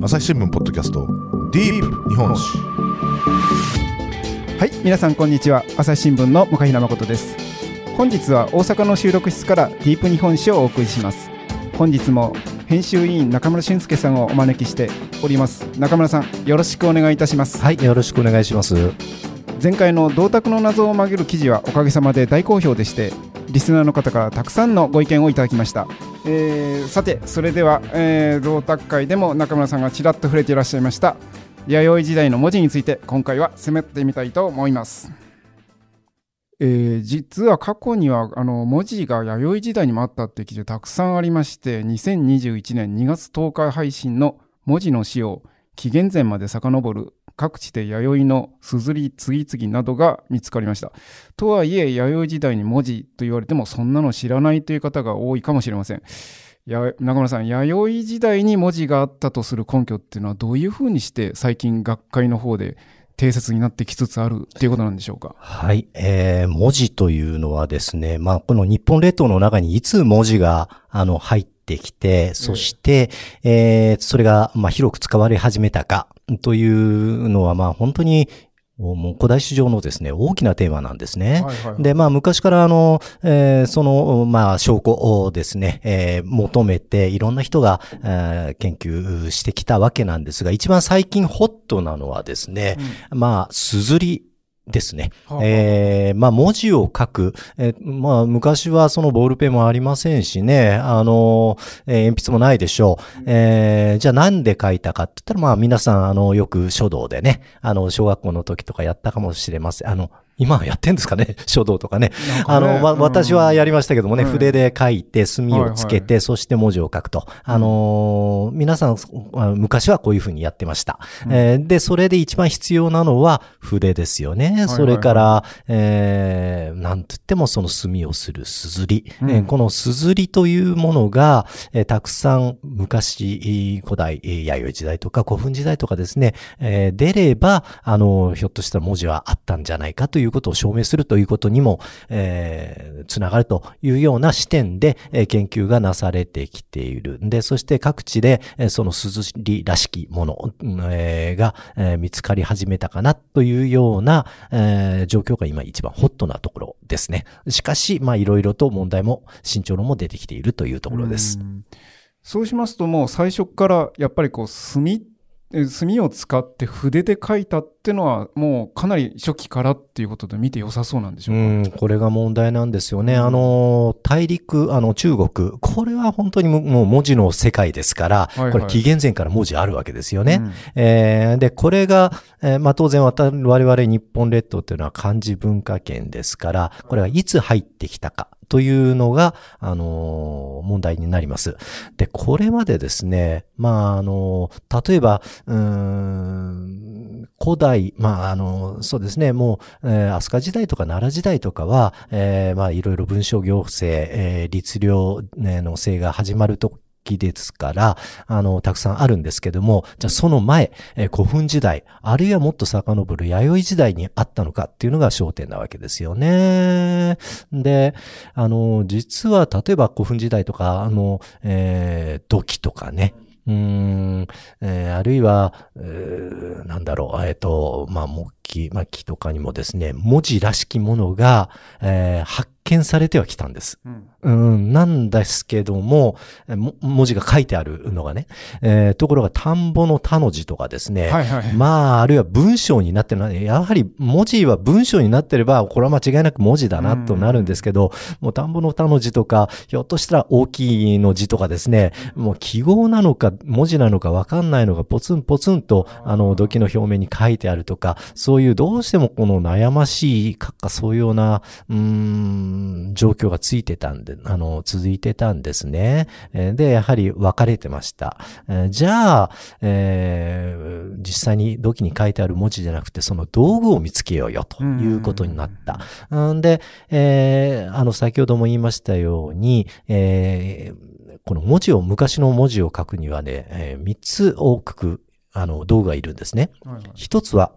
朝日新聞ポッドキャストディープ日本史。はい皆さんこんにちは。朝日新聞の向平誠です。本日は大阪の収録室からディープ日本史をお送りします。本日も編集委員中村俊介さんをお招きしております。中村さんよろしくお願いいたします。はいよろしくお願いします。前回の銅鐸の謎を曲げる記事はおかげさまで大好評でしてリスナーの方からたくさんのご意見をいただきました、えー、さてそれでは、えー、銅鐸会でも中村さんがちらっと触れていらっしゃいました弥生時代の文字について今回は攻めてみたいと思います。えー、実は過去にはあの文字が弥生時代にもあったって記事たくさんありまして2021年2月10日配信の文字の使用紀元前まで遡る各地で弥生の硯次々などが見つかりました。とはいえ、弥生時代に文字と言われてもそんなの知らないという方が多いかもしれません。や中村さん、弥生時代に文字があったとする根拠っていうのはどういうふうにして最近学会の方で定説になってきつつあるっていうことなんでしょうか？はい。えー、文字というのはですね、まあ、この日本列島の中にいつ文字が、あの、入ってきて、そして、えー、それが、まあ、広く使われ始めたか、というのは、まあ本当にもう古代史上のですね、大きなテーマなんですね。はいはいはい、で、まあ昔からあの、えー、その、まあ証拠をですね、えー、求めていろんな人が、えー、研究してきたわけなんですが、一番最近ホットなのはですね、うん、まあ、すずりですね。はあ、えー、まあ文字を書く。えー、まあ昔はそのボールペンもありませんしね、あの、えー、鉛筆もないでしょう。えー、じゃあなんで書いたかって言ったらまあ皆さんあのよく書道でね、あの小学校の時とかやったかもしれません。あの、今はやってんですかね？書道とかね。ねあの、ま、私はやりましたけどもね、筆で書いて、墨をつけて、そして文字を書くと。あのー、皆さん、昔はこういうふうにやってました、うん、えー、で、それで一番必要なのは筆ですよね。それから、えー、なんと言ってもその墨をするすずり。うん、このすずりというものが、えー、たくさん昔、古代、弥生時代とか古墳時代とかですね、えー、出れば、あの、ひょっとしたら文字はあったんじゃないかといういうことを証明するということにも、えー、つながるというような視点で、えー、研究がなされてきている。で、そして各地で、えー、その鈴りらしきもの、えー、が、えー、見つかり始めたかなというような、えー、状況が今一番ホットなところですね。しかし、まあいろいろと問題も慎重論も出てきているというところです。そうしますともう最初からやっぱりこう墨墨を使って筆で書いたっていうのはもうかなり初期からっていうことで見て良さそうなんでしょうか？うんこれが問題なんですよね。あの、大陸、あの中国、これは本当にもう文字の世界ですから、はいはい、これ紀元前から文字あるわけですよね。うん、えー、で、これが、えー、まあ当然我々日本列島っていうのは漢字文化圏ですから、これがいつ入ってきたか。というのが、あの問題になります。で、これまでですね、まあ、あの例えば、うん、古代、まあ、あのそうですね、もう、えー、飛鳥時代とか奈良時代とかは、えー、まあ、いろいろ文章行政、えー、律令の制が始まるときですから、あの、たくさんあるんですけども、じゃあその前、えー、古墳時代、あるいはもっと遡る弥生時代にあったのかっていうのが焦点なわけですよね。で、あの、実は例えば古墳時代とか、あの、えー、土器とかね、うん、えー、あるいは、えー、なんだろう、えっ、ー、と、まあ、木器、まあ、木とかにもですね、文字らしきものが、えー、発見されてはきたんです。うん、うん、なんですけども、文字が書いてあるのがね、えー、ところが田んぼの田の字とかですね、はいはい、まあ、あるいは文章になってるのは、やはり文字は文章になってれば、これは間違いなく文字だなとなるんですけど、うん、もう田んぼの田の字とか、ひょっとしたら大きいの字とかですね、もう記号なのか文字なのかわかんないのがポツンポツンと、あの、土器の表面に書いてあるとか、そういうどうしてもこの悩ましい、かっかそういうような、うーん、状況がついてたんで、あの、続いてたんですね。で、やはり分かれてました。じゃあ、えー、実際に土器に書いてある文字じゃなくて、その道具を見つけようよということになった。んで、えー、あの、先ほども言いましたように、えー、この文字を、昔の文字を書くにはね、えー、3つ多く、あの、道具がいるんですね。一、はいはい、つは、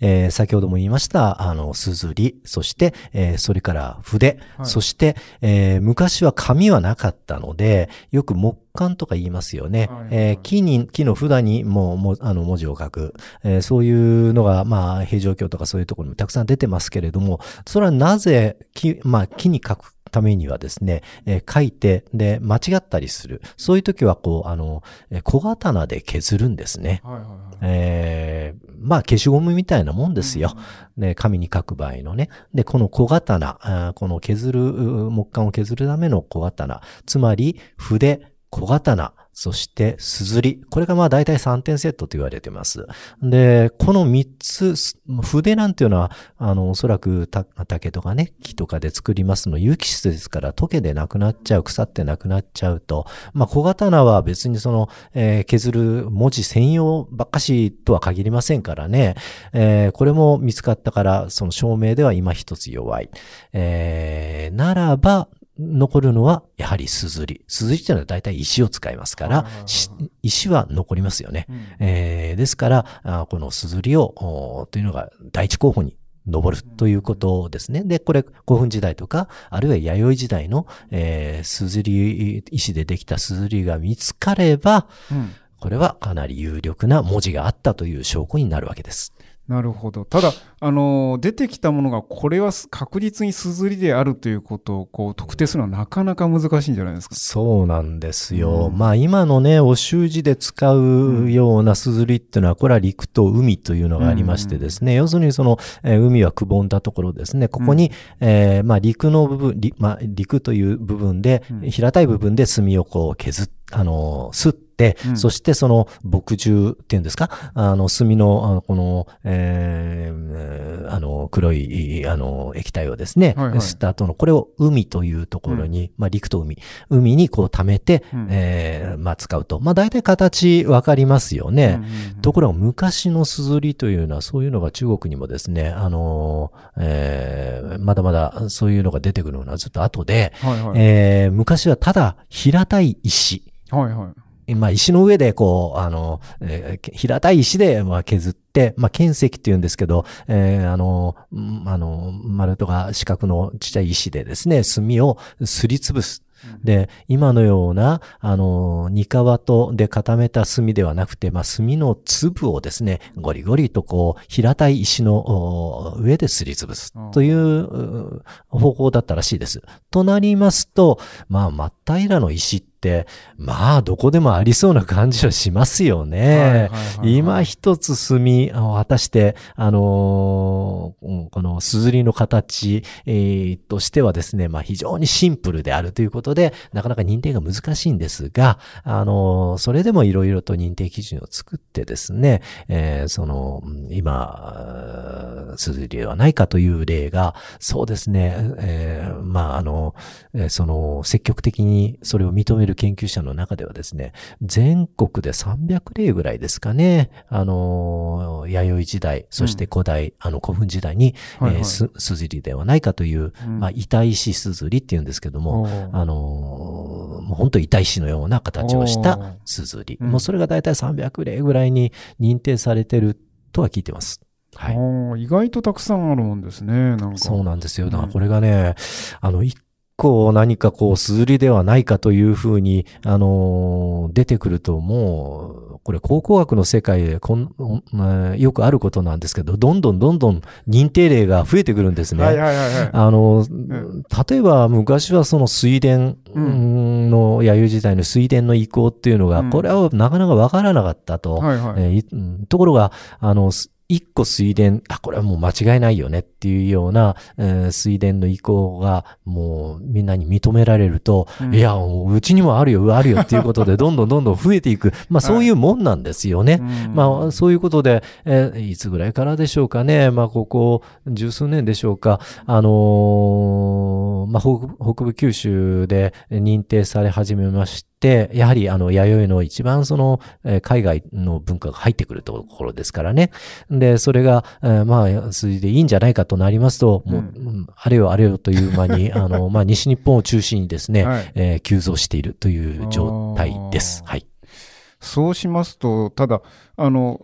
えー、先ほども言いました、あの、すずり、そして、えー、それから筆、はい、そして、えー、昔は紙はなかったので、よく木簡とか言いますよね。はいはい、えー、木に、木の札にもう、もあの、文字を書く。えー、そういうのが、まあ、平城京とかそういうところにもたくさん出てますけれども、それはなぜ、木、まあ、木に書くためにはですね、えー、書いて、で、間違ったりする。そういう時は、こう、あの、小刀で削るんですね。はいはいはい、えー、まあ、消しゴムみたいなもんですよ。うん、ね、紙に書く場合のね。で、この小刀、この削る、木管を削るための小刀、つまり、筆、小刀、そしてすずり。これがまあ大体3点セットと言われています。で、この3つ、筆なんていうのは、あの、おそらく竹とかね、木とかで作りますの有機質ですから溶けでなくなっちゃう、腐ってなくなっちゃうと、まあ小刀は別にその、えー、削る文字専用ばっかしとは限りませんからね、えー、これも見つかったから、その証明では今一つ弱い。えー、ならば、残るのは、やはりすずり。すずりっていうのは大体石を使いますから、石は残りますよね。うん、えー、ですから、このすずりを、というのが第一候補に登るということですね。で、これ、古墳時代とか、あるいは弥生時代の、えー、すずり、石でできたすずりが見つかれば、うん、これはかなり有力な文字があったという証拠になるわけです。なるほど。ただ、あの、出てきたものが、これは確実にすずりであるということを、こう、特定するのはなかなか難しいんじゃないですか？そうなんですよ。うん、まあ、今のね、お習字で使うようなすずりっていうのは、これは陸と海というのがありましてですね、うん、要するにその、えー、海はくぼんだところですね。ここに、うん、えー、まあ、陸の部分、まあ、陸という部分で、平たい部分で墨をこう削って、あの、すって、うん、そしてその墨汁っていうんですか、あの、炭の、あのこの、えー、あの、黒い、あの、液体をですね、はいはい、吸った後の、これを海というところに、うん、まあ、陸と海、海にこう溜めて、うん、えー、まあ、使うと。まあ、大体形わかりますよね。うん、ところが、昔のすずりというのは、そういうのが中国にもですね、あの、えー、まだまだそういうのが出てくるのはずっと後で、はいはい、えー、昔はただ平たい石、はいはい。まあ、石の上で、こう、あの、えー、平たい石で、まあ、削って、まあ、剣石って言うんですけど、えー、あの、あの、丸とか四角のちっちゃい石でですね、炭をすりつぶす。で、今のような、あの、ニカワとで固めた炭ではなくて、まあ、炭の粒をですね、ゴリゴリとこう、平たい石の上ですりつぶすという方法だったらしいです。となりますと、まあ、真っ平らの石って、まあ、どこでもありそうな感じはしますよね。今一つ炭を果たして、あのー、このすずりの形、えー、としてはですね、まあ非常にシンプルであるということで、なかなか認定が難しいんですが、あのー、それでもいろいろと認定基準を作ってですね、えー、その、今、すずりではないかという例が、そうですね、えー、まああの、その、積極的にそれを認めるる研究者の中ではですね、全国で300例ぐらいですかね、あの、弥生時代、そして古代、うん、あの、古墳時代に、はいはい、えー、す、すずりではないかという、うん、まあ、板石すずりっていうんですけども、あの、もう本当板石のような形をしたすずり。もうそれが大体300例ぐらいに認定されてるとは聞いてます。はい、意外とたくさんあるもんですね。なんか。そうなんですよ。だからこれがね、あの、一構何かこう、すずりではないかというふうに、あのー、出てくると、もう、これ考古学の世界でこん、よくあることなんですけど、どんどんどんどん認定例が増えてくるんですね。はいはいはい、はい、あの、うん、例えば昔はその水田の、弥生時代の水田の遺構っていうのが、これはなかなかわからなかったと。はいはい。えー、ところが、あの、一個水田、あ、これはもう間違いないよねっていうような、えー、水田の意向がもうみんなに認められると、うん、いや、うちにもあるよ、あるよっていうことで どんどんどんどん増えていく。まあそういうもんなんですよね。はい、まあそういうことで、えー、いつぐらいからでしょうかね。まあここ十数年でしょうか。あのー、まあ北部九州で認定され始めまして、、やはりあの、弥生の一番その、えー、海外の文化が入ってくるところですからね。で、それが、えー、まあ、数字でいいんじゃないかとなりますと、もう、うん、あれよあれよという間に、あの、まあ、西日本を中心にですね、はい、えー、急増しているという状態です。はい。そうしますと、ただ、あの、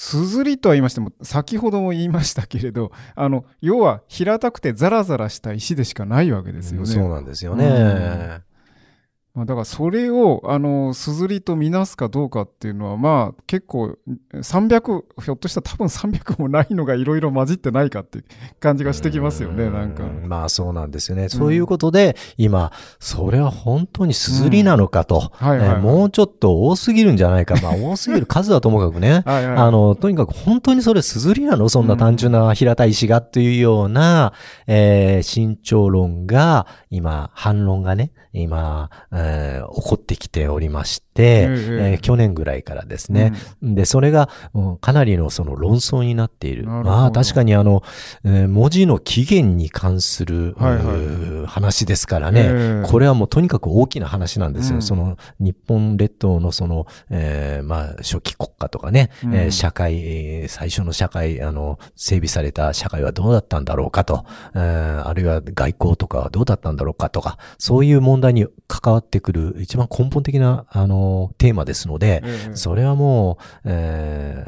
すずりとは言いましても、先ほども言いましたけれど、あの、要は平たくてザラザラした石でしかないわけですよね。そうなんですよね。まあ、だからそれを、あの、すずりとみなすかどうかっていうのは、まあ結構300、ひょっとしたら多分300もないのがいろいろ混じってないかっていう感じがしてきますよね、なんか。まあそうなんですよね。そういうことで、今、それは本当にすずりなのかと、もうちょっと多すぎるんじゃないか。まあ 多すぎる数はともかくね。はいはい、あの、とにかく本当にそれすずりなの？そんな単純な平たい石がっていうような、えー、慎重論が、今、反論がね、今、えー、起こってきておりまして、えー、去年ぐらいからですね。うん、で、それが、うん、かなりのその論争になっている。まあ確かにあの、えー、文字の起源に関する、はいはい、話ですからね、これはもうとにかく大きな話なんですよ。うん、その日本列島のその、えー、まあ初期国家とかね、うん、えー、社会、えー、最初の社会、あの、整備された社会はどうだったんだろうかと、えー、あるいは外交とかはどうだったんだろうかとか、そういう問題に関わってくる一番根本的な、あの、テーマですので、それはもう、え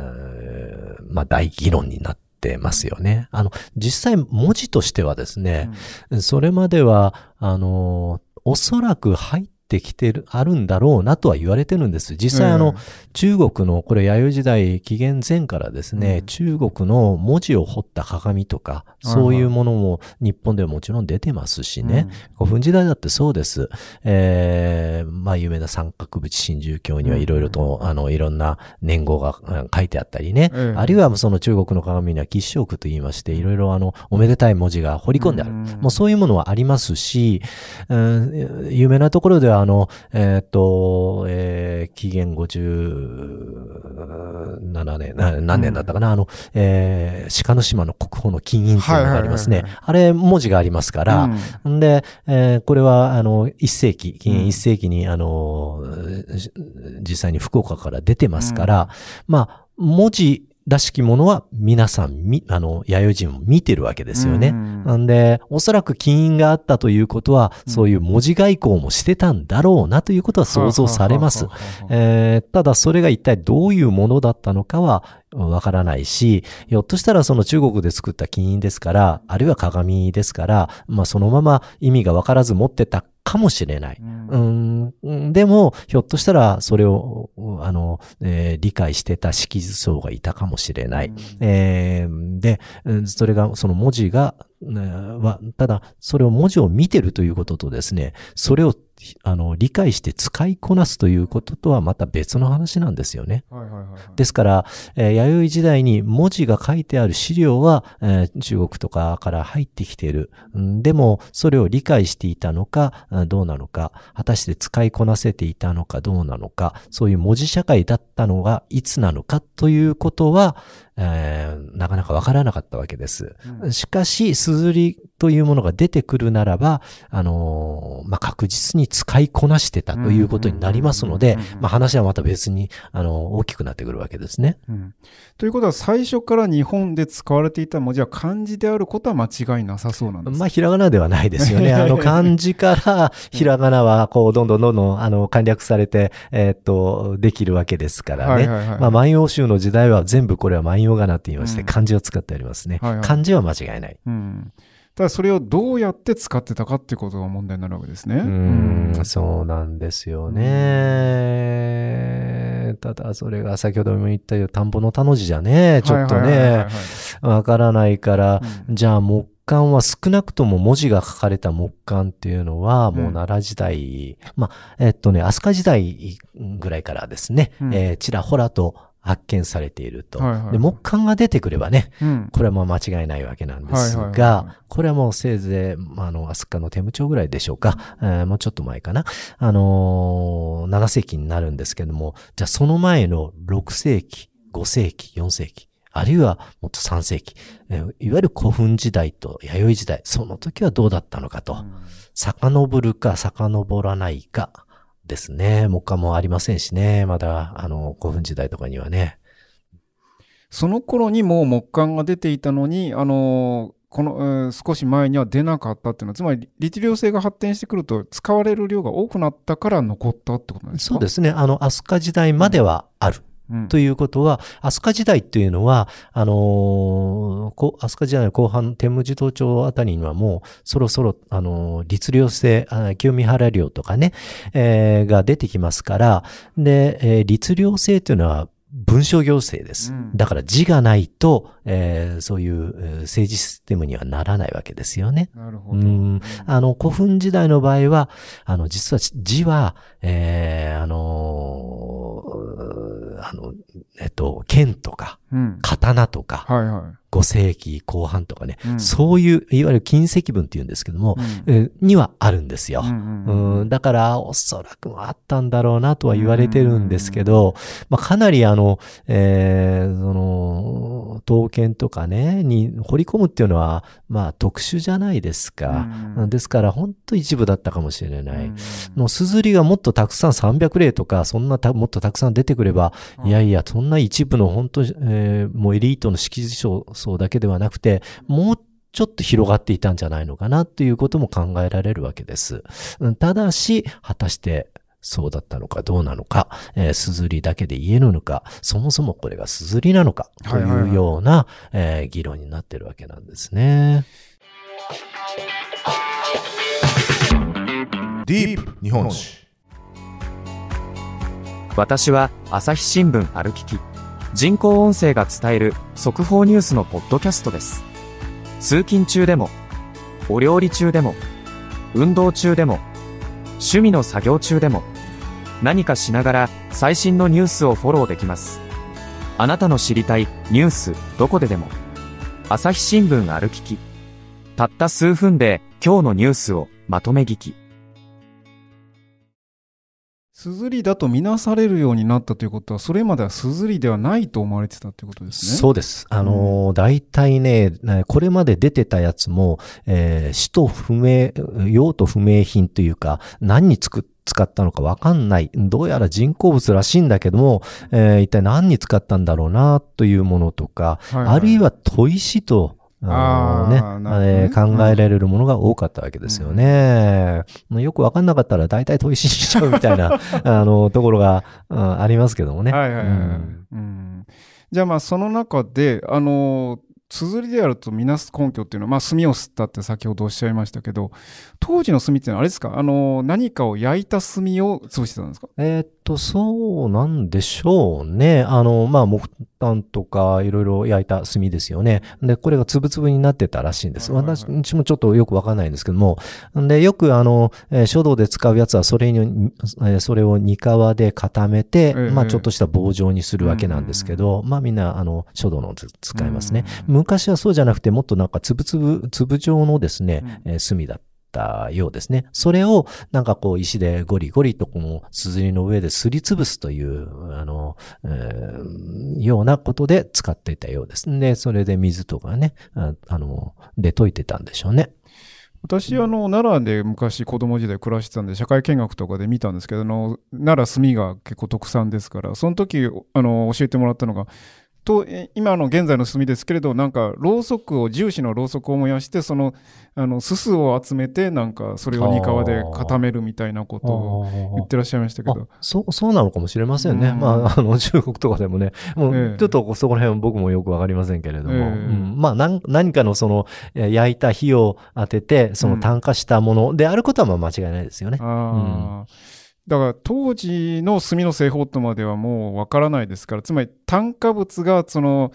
ー、まあ大議論になって、ますよね。あの、実際文字としてはですね、うん、それまでは、あの、おそらく入ってってきてる、あるんだろうなとは言われてるんです。実際あの、中国の、これ弥生時代、紀元前からですね、うん、中国の文字を彫った鏡とか、そういうものも日本ではもちろん出てますしね、古墳時代だってそうです。えー、まあ有名な三角淵真珠鏡にはいろいろと、あの、いろんな年号が書いてあったりね、あるいはその中国の鏡には吉祥句と言いまして、いろいろあの、おめでたい文字が彫り込んである。もうそういうものはありますし、うん、有名なところではあの、えっ、ー、と、えー、紀元57年、何年だったかな、うん、あの、えー、鹿の島の国宝の金印っていうのがありますね。あれ、文字がありますから、うん、で、えー、これは、あの、一世紀、紀元一世紀に、あの、実際に福岡から出てますから、まあ、文字らしきものは皆さん、み、あの、弥生人も見てるわけですよね。なんで、おそらく金印があったということは、そういう文字外交もしてたんだろうなということは想像されます。えただそれが一体どういうものだったのかは、わからないし、ひょっとしたらその中国で作った金印ですから、あるいは鏡ですから、まあそのまま意味がわからず持ってたかもしれない。うん、うんでも、ひょっとしたらそれを、あの、えー、理解してた識図層がいたかもしれない。うん、えー、で、それが、その文字が、は、ただ、それを文字を見てるということとですね、それをあの、理解して使いこなすということとはまた別の話なんですよね。ですから、えー、弥生時代に文字が書いてある資料は、えー、中国とかから入ってきている。でも、それを理解していたのか、どうなのか、果たして使いこなせていたのかどうなのか、そういう文字社会だったのがいつなのかということは、えー、なかなかわからなかったわけです。うん、しかし、すずりというものが出てくるならば、あのー、まあ、確実に使いこなしてたということになりますので、まあ、話はまた別に、あのー、大きくなってくるわけですね。うん、ということは、最初から日本で使われていた文字は漢字であることは間違いなさそうなんですか？まあ、ひらがなではないですよね。あの、漢字からひらがなは、こう、どんどんどんどん、あの、簡略されて、えー、っと、できるわけですからね。まあ、万葉集の時代は全部これは万葉用がなって言いまして、漢字を使ってありますね。はいはい、漢字は間違いない。うん。ただそれをどうやって使ってたかっていうことが問題になるわけですね。うん、そうなんですよね。ただそれが先ほども言ったように田んぼの田の字じゃね、ちょっとね、わからないから、うん、じゃあ木簡は少なくとも文字が書かれた木簡っていうのは、もう奈良時代、うん、まあ、えっとね、飛鳥時代ぐらいからですね、うん、えー、ちらほらと発見されていると。はいはい、で木簡が出てくればね、うん、これはもう間違いないわけなんですが、はいはいはい、これはもうせいぜい、あの、飛鳥の手務帳ぐらいでしょうか、えー、もうちょっと前かな。あのー、7世紀になるんですけども、じゃあその前の6世紀、5世紀、4世紀、あるいはもっと3世紀、えー、いわゆる古墳時代と弥生時代、その時はどうだったのかと、うん、遡るか遡らないか、ですね。木下もありませんしね。まだ、あの、古墳時代とかにはね。その頃にもう木簡が出ていたのに、あのこの、えー、少し前には出なかったっていうのは、つまり、律令制が発展してくると、使われる量が多くなったから残ったってことなんですか？そうですね。あの、飛鳥時代まではある。ということは、飛鳥時代っていうのは、あのー、飛鳥時代の後半、天武寺東町あたりにはもう、そろそろ、あのー、律令制、清見原領とかね、えー、が出てきますから、で、えー、律令制っていうのは、文書行政です。うん、だから字がないと、えー、そういう政治システムにはならないわけですよね。なるほど。うん、あの、古墳時代の場合は、あの、実は字は、えー、あのー、あの、えっと、剣とか、うん、刀とか、はいはい、5世紀後半とかね、うん、そういう、いわゆる金石文って言うんですけども、うん、にはあるんですよ、うんだから、おそらくあったんだろうなとは言われてるんですけど、まあ、かなりあの、えー、その、刀剣とかね、に掘り込むっていうのは、まあ、特殊じゃないですか。ですから、本当一部だったかもしれない。もう、すずりがもっとたくさん300例とか、そんなもっとたくさん出てくれば、いやいや、そんな一部の本当、えー、もうエリートの識字書層だけではなくて、もうちょっと広がっていたんじゃないのかなということも考えられるわけです。ただし、果たしてそうだったのかどうなのか、えー、すずりだけで言えるのか、そもそもこれがすずりなのかというような、え議論になってるわけなんですね。ディープ日本史私は朝日新聞歩きき人工音声が伝える速報ニュースのポッドキャストです。通勤中でも、お料理中でも、運動中でも、趣味の作業中でも、何かしながら最新のニュースをフォローできます。あなたの知りたいニュースどこででも。朝日新聞歩きき。たった数分で今日のニュースをまとめ聞き。すずりだとみなされるようになったということは、それまではすずりではないと思われてたということですね。そうです。あのー、大体ね、これまで出てたやつも、えー、使途不明、用途不明品というか、何に作っ使ったのかわかんない。どうやら人工物らしいんだけども、えー、一体何に使ったんだろうなというものとか、はいはい、あるいは砥石とあのね、ね考えられるものが多かったわけですよね。うん、よくわかんなかったら大体砥石にしちゃうみたいな、あの、ところが、うん、ありますけどもね。はいはいはい。うん、じゃあまあその中で、あの、綴りであるとみなす根拠っていうのは、まあ、炭を吸ったって先ほどおっしゃいましたけど、当時の炭っていうのはあれですか？あの、何かを焼いた炭を潰してたんですか？えー、っと、そうなんでしょうね。あの、まあ、木炭とかいろいろ焼いた炭ですよね。で、これがつぶつぶになってたらしいんです。私もちょっとよくわかんないんですけども。で、よくあの、えー、書道で使うやつはそれに、えー、それを煮皮で固めて、えー、まあ、ちょっとした棒状にするわけなんですけど、まあ、みんな、あの、書道の使いますね。昔はそうじゃなくて、もっとなんかつぶつぶ、粒状のですね、えー、炭だったたようですね。それをなんかこう石でゴリゴリとこの硯の上ですりつぶすという、あの、えー、ようなことで使っていたようです。で、それで水とかね、ああの、で溶いてたんでしょうね。私、あの、奈良で昔子供時代暮らしてたんで、社会見学とかで見たんですけど、あの、奈良炭が結構特産ですから、その時、あの、教えてもらったのが、と今の現在の炭ですけれどなんかろうそくを重視のろうそくを燃やしてそのあのすすを集めてなんかそれを煮皮で固めるみたいなことを言ってらっしゃいましたけど。そうそうなのかもしれませんね、うん、まああの 中国とかでもね。もうちょっとそこら辺僕もよくわかりませんけれども、えーうん、まあ何何かのその焼いた火を当ててその炭化したものであることはまあ間違いないですよね。うんだから当時の炭の製法とまではもうわからないですから、つまり炭化物がその、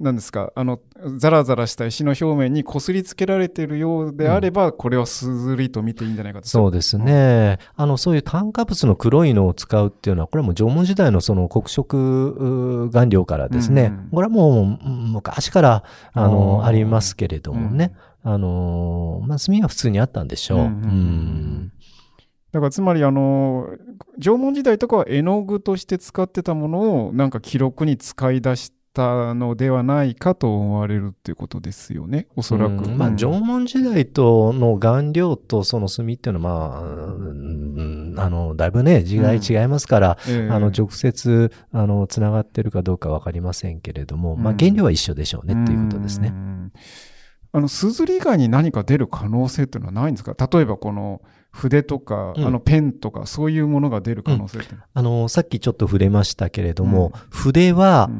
何ですか、あの、ザラザラした石の表面にこすりつけられているようであれば、うん、これはすずりと見ていいんじゃないかと。そうですね。うん、あの、そういう炭化物の黒いのを使うっていうのは、これはもう縄文時代のその黒色顔料からですね、うん、これはもう昔から、あの、ありますけれどもね、あの、まあ、炭は普通にあったんでしょう。うんだからつまりあの縄文時代とかは絵の具として使ってたものをなんか記録に使い出したのではないかと思われるっていうことですよね。おそらく。まあ縄文時代との顔料とその墨っていうのはまあ、うん、あのだいぶね時代違いますから、うん。えー、あの直接あのつながってるかどうかわかりませんけれども、まあ原料は一緒でしょうねっていうことですね。あの、すずり以外に何か出る可能性っていうのはないんですか？例えばこの、筆とか、うん、あのペンとかそういうものが出る可能性って、うん、あのさっきちょっと触れましたけれども、筆は、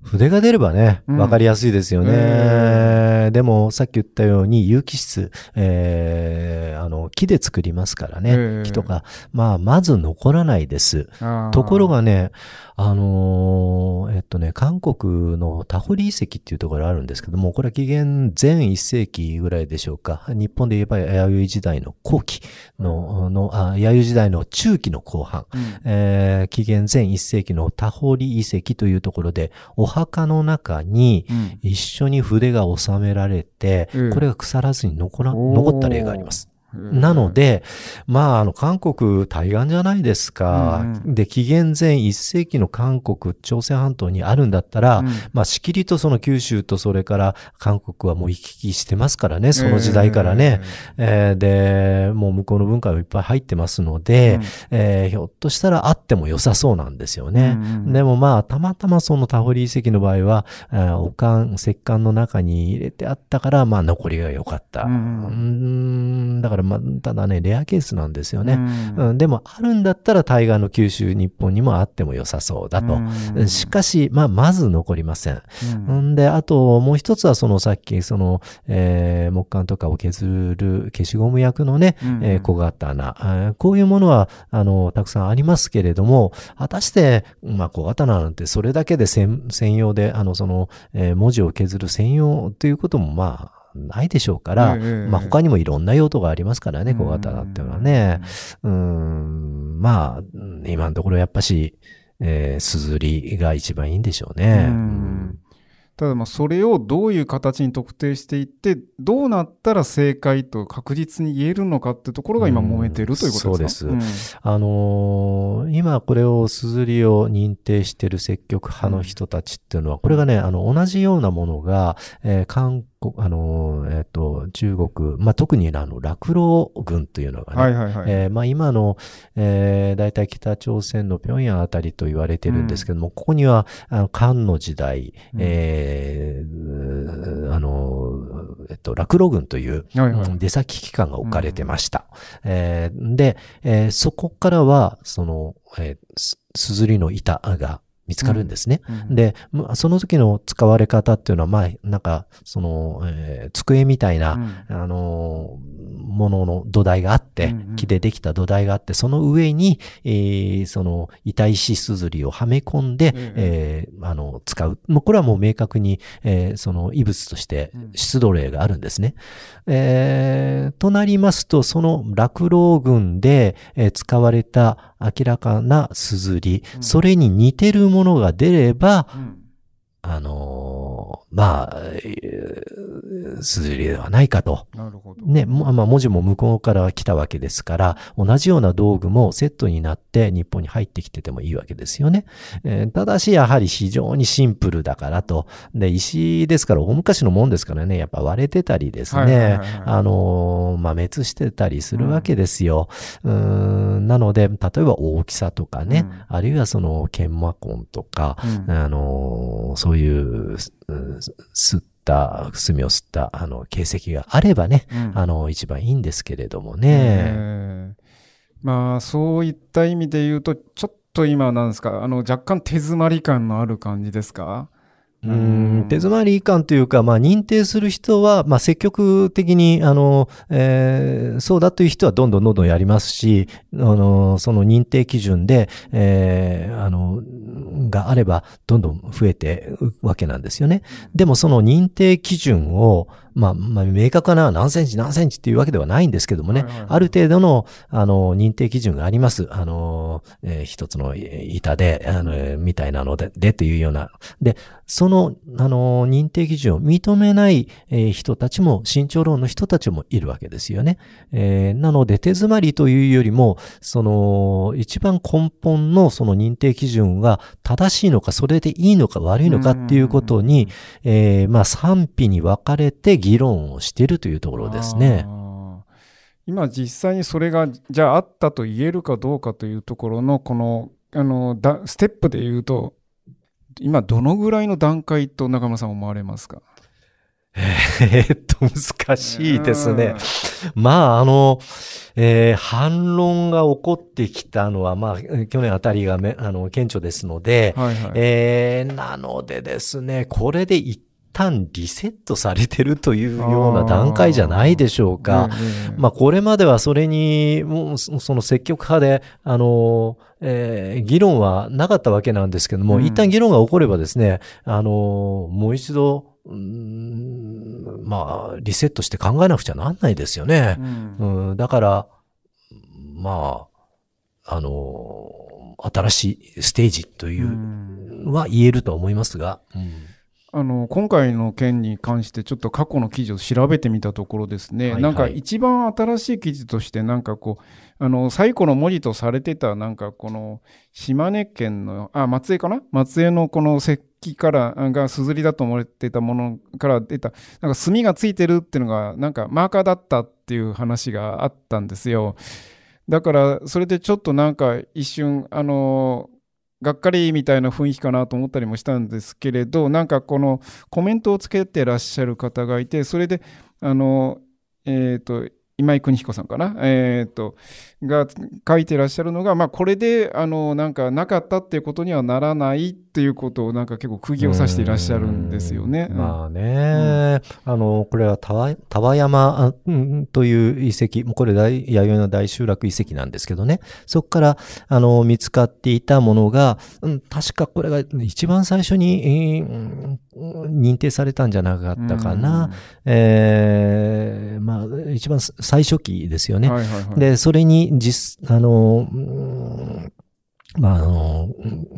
筆が出ればね、わかりやすいですよね。えー、でも、さっき言ったように、有機質、えー、あの、木で作りますからね。えー、木とか、まあ、まず残らないです。ところがね、あのー、えっとね、韓国のタホリ遺跡っていうところがあるんですけども、これは紀元前1世紀ぐらいでしょうか。日本で言えば弥生時代の後期の、のあ弥生時代の中期の後半、うん、えー、紀元前1世紀のタホリ遺跡というところで、お墓の中に一緒に筆が収められて、うん、これが腐らずに残ら、残った例があります。なので、まあ、あの、韓国対岸じゃないですか。うん、で、紀元前1世紀の韓国、朝鮮半島にあるんだったら、うん、まあ、しきりとその九州とそれから韓国はもう行き来してますからね、その時代からね。えー、で、もう向こうの文化がいっぱい入ってますので、うん、えー、ひょっとしたらあっても良さそうなんですよね。うんでもまあ、たまたまそのタホリ遺跡の場合は、おかん、石棺の中に入れてあったから、まあ、残りが良かった。うん、だからまあ、ただね、レアケースなんですよね。うん、でも、あるんだったら対岸の九州、日本にもあっても良さそうだと。しかし、まあ、まず残りません。んで、あと、もう一つは、そのさっき、その、えー、木管とかを削る消しゴム薬のね、えー、小刀。こういうものは、あの、たくさんありますけれども、果たして、まあ、小刀なんてそれだけで専用で、あの、その、えー、文字を削る専用ということも、まあ、ないでしょうから、まあ他にもいろんな用途がありますからね、小型だっていうのはね。うん、まあ、今のところやっぱし、えー、すずりが一番いいんでしょうね。うん。ただまあそれをどういう形に特定していってどうなったら正解と確実に言えるのかってところが今揉めてるということですか、そうです、うん、あのー、今これをすずりを認定している積極派の人たちっていうのは、これがねあの同じようなものが、えー、韓あの、えっ、ー、と、中国、まあ、特にあの、落老軍というのがね、はいはいはい、えー、まあ、今の、えー、大体北朝鮮の平壌あたりと言われてるんですけども、うん、ここには、あの、漢の時代、うん、えー、あの、えっと、落老軍という、はいはい、出先機関が置かれてました。うん、えー、で、えー、そこからは、その、えー、すずりの板が見つかるんですね。うん。うん、で、その時の使われ方っていうのは、まあ、なんか、その、えー、机みたいな、うん、あのものの土台があって、うんうん、木でできた土台があって、その上に、えー、その、板石すずりをはめ込んで、うんうん、えー、あの、使う。もうこれはもう明確に、えー、その、異物として出土例があるんですね。うん、えー、となりますと、その落老群で、えー、使われた明らかなすずり、うん、それに似てるものが出れば、うんあのー、まあ、すずりではないかと。なるほど。ね、まあ、文字も向こうから来たわけですから、同じような道具もセットになって日本に入ってきててもいいわけですよね。えー、ただし、やはり非常にシンプルだからと。で、石ですから、大昔のもんですからね、やっぱ割れてたりですね、あのー、まあ、滅してたりするわけですよ。うん、んなので、例えば大きさとかね、うん、あるいはその研磨痕とか、うん、あのー、そうそういう、吸った、墨を吸った、あの、形跡があればね、うん、あの、一番いいんですけれどもね。まあ、そういった意味で言うと、ちょっと今なんですか、あの、若干手詰まり感のある感じですか？うん、手詰まり感というか、まあ、認定する人は、まあ、積極的に、あの、えー、そうだという人はどんどんどんどんやりますし、あの、その認定基準で、えー、あの、があれば、どんどん増えていくわけなんですよね。でも、その認定基準を、まあ、まあ、明確な何センチ何センチっていうわけではないんですけどもね、はいはいはい、ある程度の、あの、認定基準があります。あの、えー、一つの板で、あの、みたいなので、でっていうような。で、その、あの、認定基準を認めない、えー、人たちも、慎重論の人たちもいるわけですよね。えー、なので、手詰まりというよりも、その、一番根本のその認定基準が正しいのか、それでいいのか悪いのかっていうことに、えー、まあ、賛否に分かれて議論をしているというところですね。今実際にそれがじゃああったと言えるかどうかというところのこのあのだステップで言うと今どのぐらいの段階と中村さん思われますか？えー、っと、難しいですね。まあ、あの、えー、反論が起こってきたのは、まあ、去年あたりがめあの顕著ですので、はいはい、えー、なのでですね、これで一旦リセットされてるというような段階じゃないでしょうか。まあ、これまではそれに、もうその積極派で、あの、えー、議論はなかったわけなんですけども、うん、一旦議論が起こればですね、あの、もう一度、うんまあ、リセットして考えなくちゃなんないですよね。うん、うん、だから、まあ、あの、新しいステージというは言えると思いますが。うんあの今回の件に関してちょっと過去の記事を調べてみたところですね、はいはい、なんか一番新しい記事としてなんかこうあの最古の文字とされてたなんかこの島根県のあ松江かな？松江のこの石器からがすずりだと思われてたものから出たなんか墨がついてるっていうのがなんかマーカーだったっていう話があったんですよ。だからそれでちょっとなんか一瞬あのがっかりみたいな雰囲気かなと思ったりもしたんですけれどなんかこのコメントをつけてらっしゃる方がいてそれであのえっ、ー、と今井邦彦さんかな、えーと、が書いてらっしゃるのが、まあ、これであのなんかなかったっていうことにはならないっていうことをなんか結構釘を刺していらっしゃるんですよね。まあね、うん、あのこれは田和山という遺跡。これ弥生の大集落遺跡なんですけどね。そこからあの見つかっていたものが、うん、確かこれが一番最初に、えー、認定されたんじゃなかったかな。えー、まあ一番最初期ですよね。はいはいはい、で、それに実、あの、まあ、あの、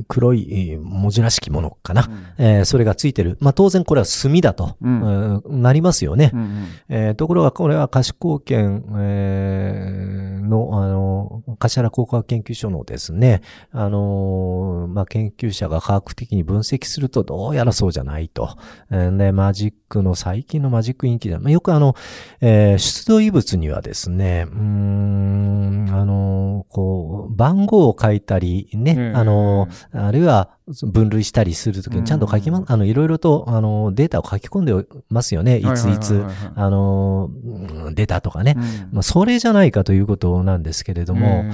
黒い文字らしきものかな。うん、えー、それがついてる。まあ、当然これは墨だと、うん、なりますよね。うんうん、えー、ところがこれは可視光圏、えー、の、あの、柏工科学研究所のですね、あの、まあ、研究者が科学的に分析するとどうやらそうじゃないと。えー、で、マジックの最近のマジックインキで、まあ、よくあの、えー、出土遺物にはですね、うん、あの、こう、番号を書いたり、ね、あの、あるいは分類したりするときにちゃんと書きま、あの、いろいろと、あの、データを書き込んでますよね。いついつ、あの、出たとかね。まあ、それじゃないかということなんですけれども、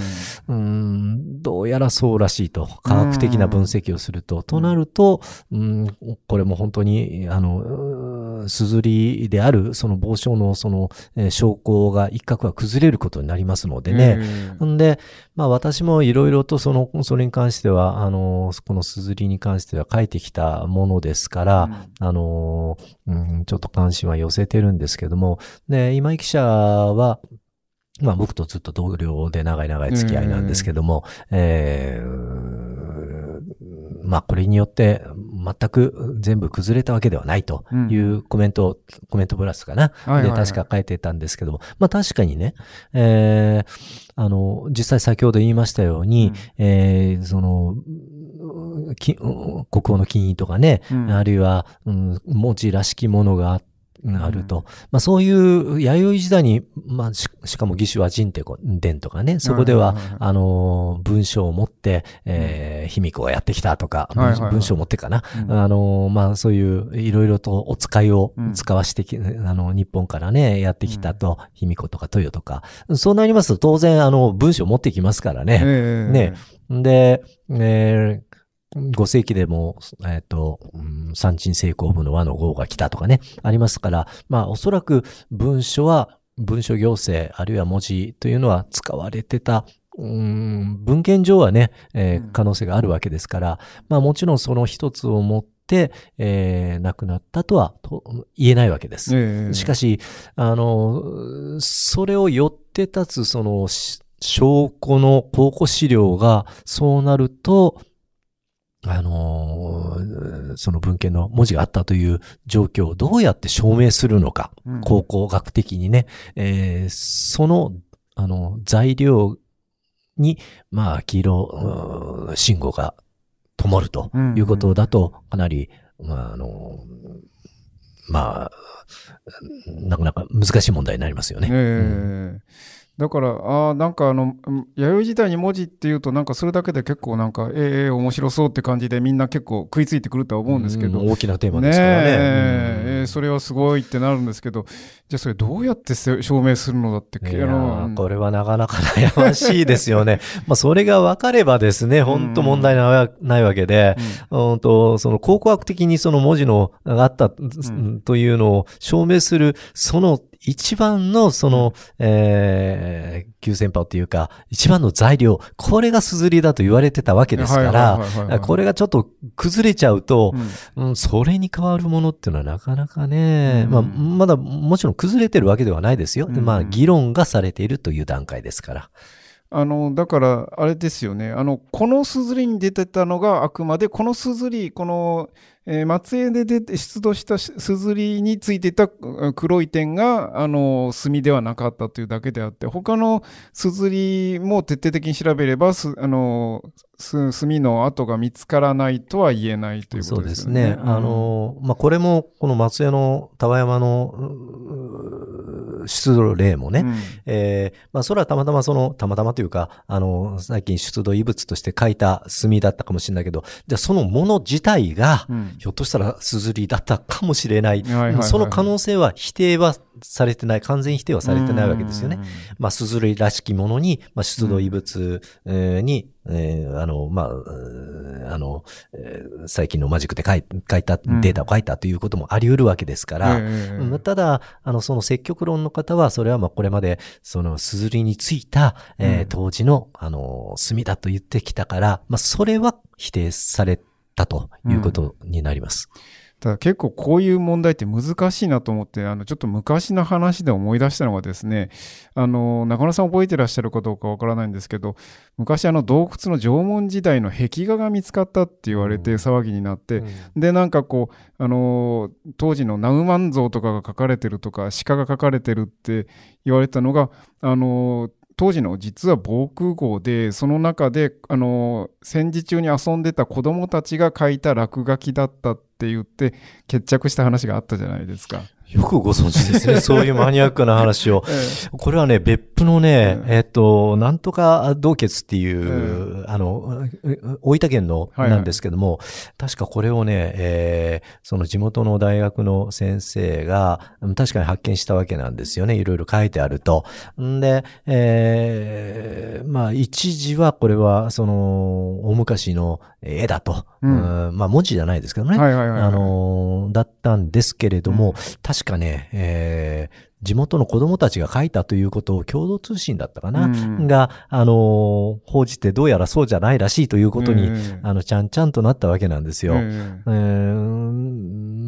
うん、どうやらそうらしいと。科学的な分析をすると。となると、うん、これも本当に、あの、すずりである、その傍証のその、えー、証拠が一角は崩れることになりますのでね。んで、まあ私もいろいろとその、それに関しては、あの、このす綴りに関しては書いてきたものですから、うん、あの、うん、ちょっと関心は寄せてるんですけども、で、今井記者は、まあ僕とずっと同僚で長い長い付き合いなんですけども、えー、まあこれによって全く全部崩れたわけではないというコメント、うん、コメントブラスかな、で確か書いてたんですけども、まあ確かにね、えー、あの、実際先ほど言いましたように、うん、えー、その、国王の金印とかね、うん、あるいは、うん、文字らしきものがあって、あると。うん、まあそういう弥生時代に、まあししかも義手は人伝とかね、そこでは、あの、文章を持って、えー、卑弥呼がやってきたとか、文章を持ってかな。うん、あの、まあそういういろいろとお使いを使わしてき、うん、あの、日本からね、やってきたと、卑弥呼とか豊とか。そうなりますと当然、あの、文章を持ってきますからね。えー、ね。で、えー5世紀でも、えっ、ー、と、うん、三鎮成功部の和の号が来たとかね、ありますから、まあおそらく文書は、文書行政、あるいは文字というのは使われてたうん文献上はね、えー、可能性があるわけですから、まあもちろんその一つを持って、えー、亡くなったとはと言えないわけです。えー、しかし、あの、それをよって立つその証拠の考古資料がそうなると、あのー、その文献の文字があったという状況をどうやって証明するのか、うん、考古学的にね、えー、その、あの、材料に、まあ、黄色、信号が灯るということだと、かなり、まあ、あの、まあ、なかなか難しい問題になりますよね。えーうんだから、ああ、なんかあの、弥生時代に文字っていうと、なんかそれだけで結構なんか、ええー、面白そうって感じでみんな結構食いついてくるとは思うんですけど。大きなテーマですからね。ねえー、それはすごいってなるんですけど、じゃあそれどうやって証明するのだって、いやこれはなかなか悩ましいですよね。まあそれが分かればですね、本当問題ないわけで、うん、とその考古学的にその文字のがあったというのを証明する、その一番のその、えー、急先鋒っていうか、一番の材料、これがすずりだと言われてたわけですから、これがちょっと崩れちゃうと、うん、うん、それに変わるものっていうのはなかなかね、うん、まあ、まだもちろん崩れてるわけではないですよ。うん、まあ、議論がされているという段階ですから。あの、だから、あれですよね。あの、このすずりに出てたのがあくまで、このすずり、この、えー、松江で出て出土したすずりについていた黒い点が、あの、墨ではなかったというだけであって、他のすずりも徹底的に調べれば、すあの、墨の跡が見つからないとは言えないということですね。そうですね。あの、まあ、これも、この松江の田山の出土例もね、うん、えー、まあ、それはたまたまその、たまたまというか、あの、最近出土遺物として書いた墨だったかもしれないけど、じゃあそのもの自体が、うん、ひょっとしたらすずりだったかもしれない。その可能性は否定はされてない、完全否定はされてないわけですよね。まあ、すずりらしきものに、まあ、出土遺物、に、えー、あの、まあ、あの、えー、最近のマジックで書い書いた、データを書いたということもあり得るわけですから、うん、ただ、あの、その積極論の方は、それはまあ、これまで、その、すずりについた、えー、当時の、あの、墨だと言ってきたから、まあ、それは否定されたということになります。うんただ結構こういう問題って難しいなと思って、あの、ちょっと昔の話で思い出したのがですね、あの、中野さん覚えてらっしゃるかどうかわからないんですけど、昔あの洞窟の縄文時代の壁画が見つかったって言われて騒ぎになって、うん、で、なんかこう、あの、当時のナウマン像とかが書かれてるとか、鹿が書かれてるって言われたのが、あの、当時の実は防空壕で、その中で、あの、戦時中に遊んでた子供たちが書いた落書きだったって言って、決着した話があったじゃないですか。よくご存知ですね。そういうマニアックな話を。ええ、これはね、別府のね、えっ、と、なんとか洞穴っていう、え、あの、大分県のなんですけども、確かこれをね、えー、その地元の大学の先生が、確かに発見したわけなんですよね。いろいろ書いてあると。んで、えー、まあ、一時はこれは、その、大昔の絵だと。うん、まあ、文字じゃないですけどね。あの、だったんですけれども、うん、確かね、えー、地元の子供たちが書いたということを共同通信だったかな、うん、が、あの報じてどうやらそうじゃないらしいということに、あの、ちゃんちゃんとなったわけなんですよ。えー、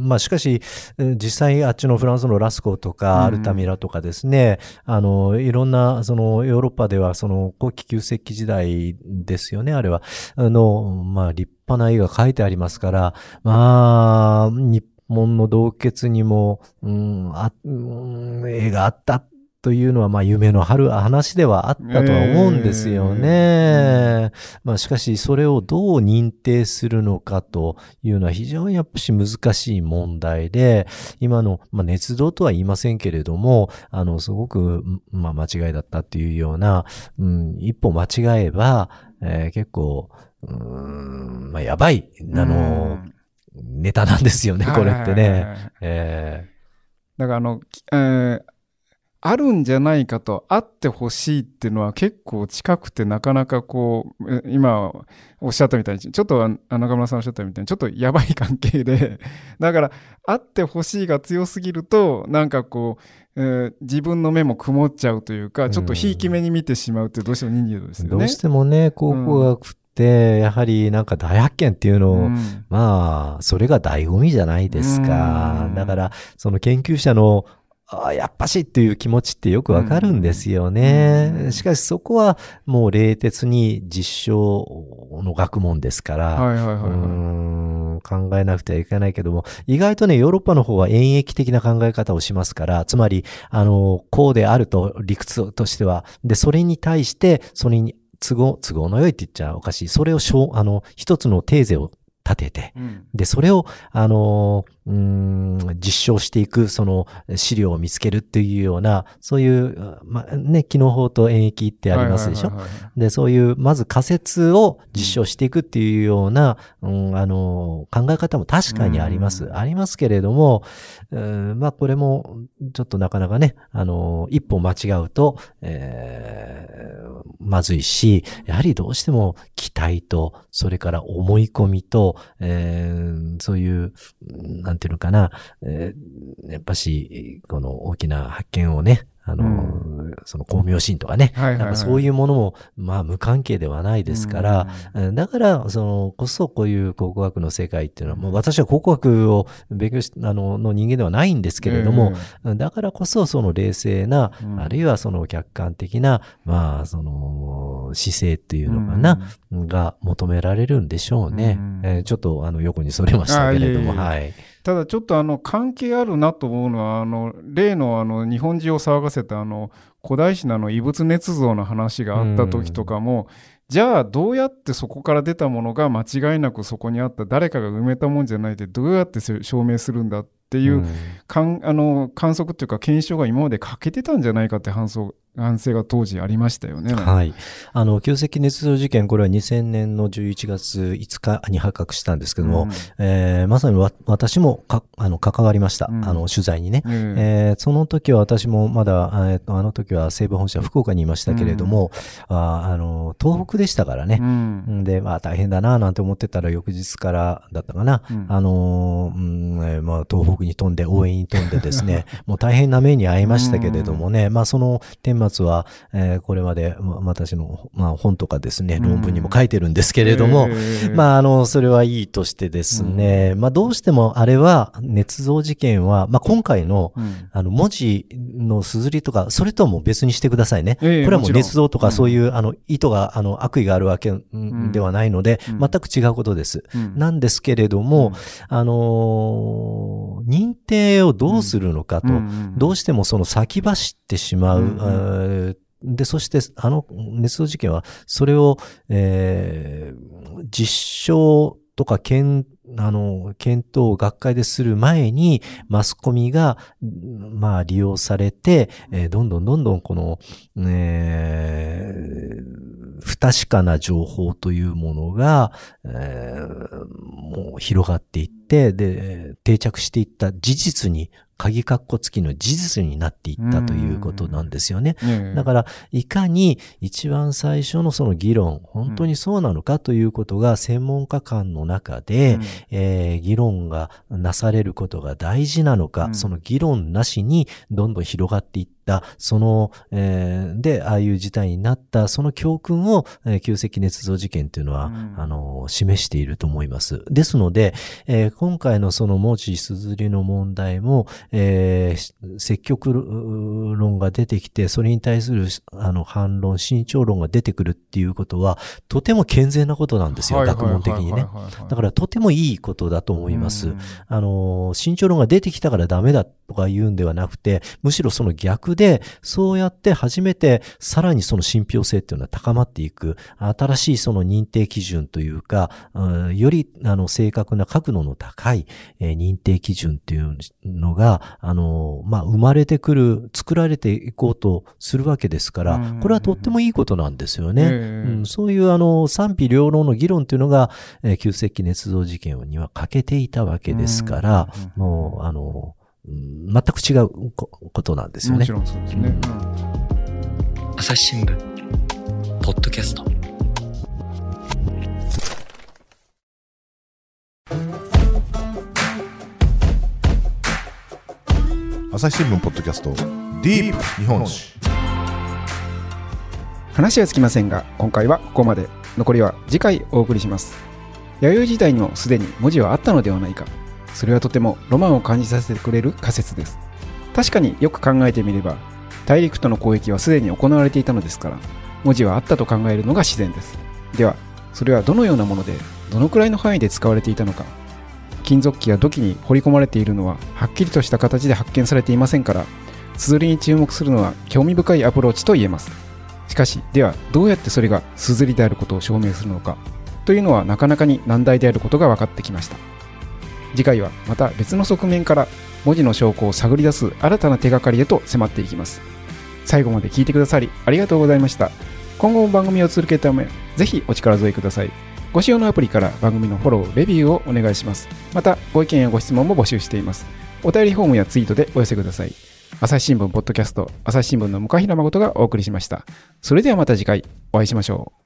まあ、しかし、実際あっちのフランスのラスコとか、アルタミラとかですね、あの、いろんな、その、ヨーロッパでは、その、後期旧石器時代ですよね、あれは。あの、まあ、立派な絵が描いてありますから、まあ、日門の洞窟にも、うん、あ、うん、絵があったというのは、まあ、夢の春話ではあったとは思うんですよね。えー、まあ、しかし、それをどう認定するのかというのは非常にやっぱし難しい問題で、今の、まあ、熱動とは言いませんけれども、あの、すごく、まあ、間違いだったっていうような、うん、一歩間違えば、えー、結構、うん、まあ、やばい、あの、ネタなんですよね、これってね。えー、だからあの、えー、あるんじゃないかと、あってほしいっていうのは結構近くてなかなかこう、今おっしゃったみたいに、ちょっと中村さんおっしゃったみたいに、ちょっとやばい関係で、だから、あってほしいが強すぎると、なんかこう、えー、自分の目も曇っちゃうというか、ちょっとひいき目に見てしまうってどうしても人間ですよね。どうしてもね、考古学、やはりなんか大発見っていうのを、うん、まあ、それが醍醐味じゃないですか。だから、その研究者のああ、やっぱしっていう気持ちってよくわかるんですよね。しかしそこはもう冷徹に実証の学問ですから、考えなくてはいけないけども、意外とね、ヨーロッパの方は演疫的な考え方をしますから、つまり、あの、こうであると理屈としては、で、それに対して、それに都合、都合の良いって言っちゃおかしい。それをしょあの、一つのテーゼを立てて、うん、で、それを、あの、うん、実証していく、その資料を見つけるっていうような、そういう、まあ、ね、機能法と演疫ってありますでしょ？で、そういう、まず仮説を実証していくっていうような、うん、あの、考え方も確かにあります。ありますけれども、うん、まあ、これも、ちょっとなかなかね、あの、一歩間違うと、えー、まずいし、やはりどうしても期待と、それから思い込みと、えー、そういう、ななんていうのかな、えー、やっぱし、この大きな発見をね、あの、うん、その光明心とかね、はいはいはい、なんかそういうものも、まあ無関係ではないですから、うん、だから、その、こそこういう考古学の世界っていうのは、もう私は考古学を勉強し、あの、の人間ではないんですけれども、うん、だからこそその冷静な、あるいはその客観的な、まあ、その、姿勢っていうのかな、が求められるんでしょうね。えー、ちょっと、あの、横にそれましたけれども、はい。ただちょっとあの関係あるなと思うのはあの例のあの日本中を騒がせたあの古代史のの異物捏造の話があった時とかも、じゃあどうやってそこから出たものが間違いなくそこにあった誰かが埋めたもんじゃないでどうやって証明するんだっていう、うん、あの観測というか検証が今まで欠けてたんじゃないかって反想反省が当時ありましたよね。はい。あの、旧石熱造事件、これは2000年の11月5日に発覚したんですけども、うん、えー、まさにわ私もかあの関わりました、うん、あの、取材にね。うん、えー、その時は私もまだ、えあの時は西部本社福岡にいましたけれども、うん、ああの、東北でしたからね。うん、で、まあ大変だななんて思ってたら翌日からだったかな。あの、うんえー、まあ東北に飛んで、応援に飛んでですね、もう大変な目に遭いましたけれどもね、まあその天末は、えー、これまで、ま、私の、まあ、本とかですね、論文にも書いてるんですけれども、まあ、あの、それはいいとしてですね、まあ、どうしてもあれは、捏造事件は、まあ、今回の、あの、文字の綴りとか、それとはもう別にしてくださいね。これはもう捏造とか、そういう、あの、意図が、あの、悪意があるわけではないので、全く違うことです。なんですけれども、あの認定をどうするのかと、どうしてもその先走ってしまう、で、そして、あの、熱造事件は、それを、えー、実証とか検、あの、検討を学会でする前に、マスコミが、まあ、利用されて、えー、どんどんどんどんこの、えー、不確かな情報というものが、えー、もう広がっていって、で、定着していった事実に鍵括弧付きの事実になっていったということなんですよね。だから、いかに一番最初のその議論、本当にそうなのかということが専門家間の中で、うん、えー、議論がなされることが大事なのか、うん、その議論なしにどんどん広がっていった、その、えー、で、ああいう事態になった、その教訓を、えー、旧石捏造事件というのは、うん、あの、示していると思います。ですので、えー、今回のその文字綴りの問題も、えー、積極論が出てきて、それに対するあの反論、慎重論が出てくるっていうことは、とても健全なことなんですよ、学問的にね。だからとてもいいことだと思います。あの、慎重論が出てきたからダメだとか言うんではなくて、むしろその逆で、そうやって初めてさらにその信憑性っていうのは高まっていく、新しいその認定基準というか、うん、よりあの正確な角度の高い、えー、認定基準っていうのが、あの、まあ、生まれてくる、作られていこうとするわけですから、これはとってもいいことなんですよね。うん、そういうあの、賛否両論の議論っていうのが、えー、旧石器捏造事件には欠けていたわけですから、もう、あの、全く違うことなんですよね。もちろんそうですね。うん、朝日新聞、ポッドキャスト。朝日新聞ポッドキャスト。ディープ。日本史。話はつきませんが今回はここまで。残りは次回お送りします。弥生時代にもすでに文字はあったのではないかそれはとてもロマンを感じさせてくれる仮説です。確かによく考えてみれば大陸との交易はすでに行われていたのですから文字はあったと考えるのが自然です。ではそれはどのようなものでどのくらいの範囲で使われていたのか。金属器や土器に彫り込まれているのははっきりとした形で発見されていませんから綴りに注目するのは興味深いアプローチと言えます。しかしではどうやってそれが綴りであることを証明するのか。というのはなかなかに難題であることが分かってきました。次回はまた別の側面から文字の証拠を探り出す新たな手がかりへと迫っていきます。最後まで聞いてくださりありがとうございました。今後も番組を続けるためぜひお力添えください。ご使用のアプリから番組のフォロー、レビューをお願いします。またご意見やご質問も募集しています。お便りフォームやツイートでお寄せください。朝日新聞ポッドキャスト朝日新聞の向平誠がお送りしました。それではまた次回お会いしましょう。